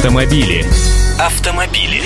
Автомобили. Автомобили.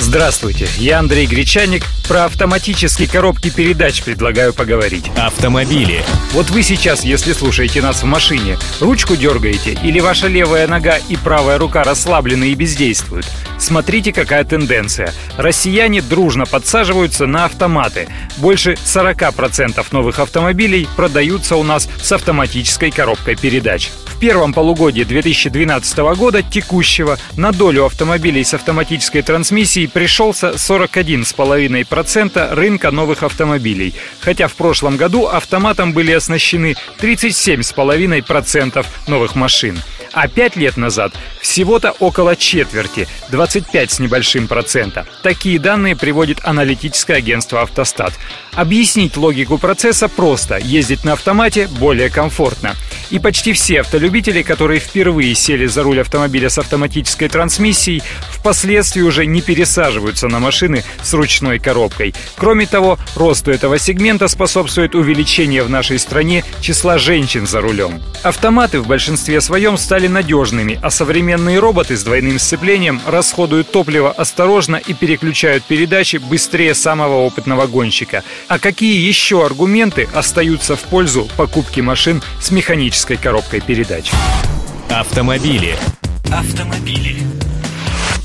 Здравствуйте, я Андрей Гречаник. Про автоматические коробки передач предлагаю поговорить. Автомобили. Вот вы сейчас, если слушаете нас в машине, ручку дергаете или ваша левая нога и правая рука расслаблены и бездействуют? Смотрите, какая тенденция. Россияне дружно подсаживаются на автоматы. Больше 40% новых автомобилей продаются у нас с автоматической коробкой передач первом полугодии 2012 года текущего на долю автомобилей с автоматической трансмиссией пришелся 41,5% рынка новых автомобилей, хотя в прошлом году автоматом были оснащены 37,5% новых машин а 5 лет назад всего-то около четверти, 25 с небольшим процента. Такие данные приводит аналитическое агентство «Автостат». Объяснить логику процесса просто. Ездить на автомате более комфортно. И почти все автолюбители, которые впервые сели за руль автомобиля с автоматической трансмиссией, впоследствии уже не пересаживаются на машины с ручной коробкой. Кроме того, росту этого сегмента способствует увеличение в нашей стране числа женщин за рулем. Автоматы в большинстве своем стали надежными, а современные роботы с двойным сцеплением расходуют топливо осторожно и переключают передачи быстрее самого опытного гонщика. А какие еще аргументы остаются в пользу покупки машин с механической коробкой передач? Автомобили. Автомобили.